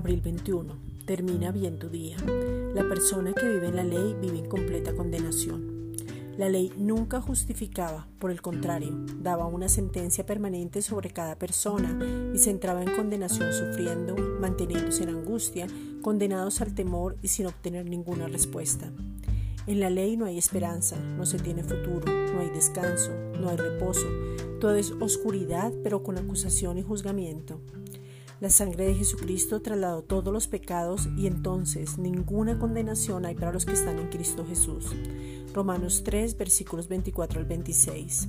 21. Termina bien tu día. La persona que vive en la ley vive en completa condenación. La ley nunca justificaba, por el contrario, daba una sentencia permanente sobre cada persona y se entraba en condenación sufriendo, manteniéndose en angustia, condenados al temor y sin obtener ninguna respuesta. En la ley no hay esperanza, no se tiene futuro, no hay descanso, no hay reposo, todo es oscuridad pero con acusación y juzgamiento. La sangre de Jesucristo trasladó todos los pecados y entonces ninguna condenación hay para los que están en Cristo Jesús. Romanos 3, versículos 24 al 26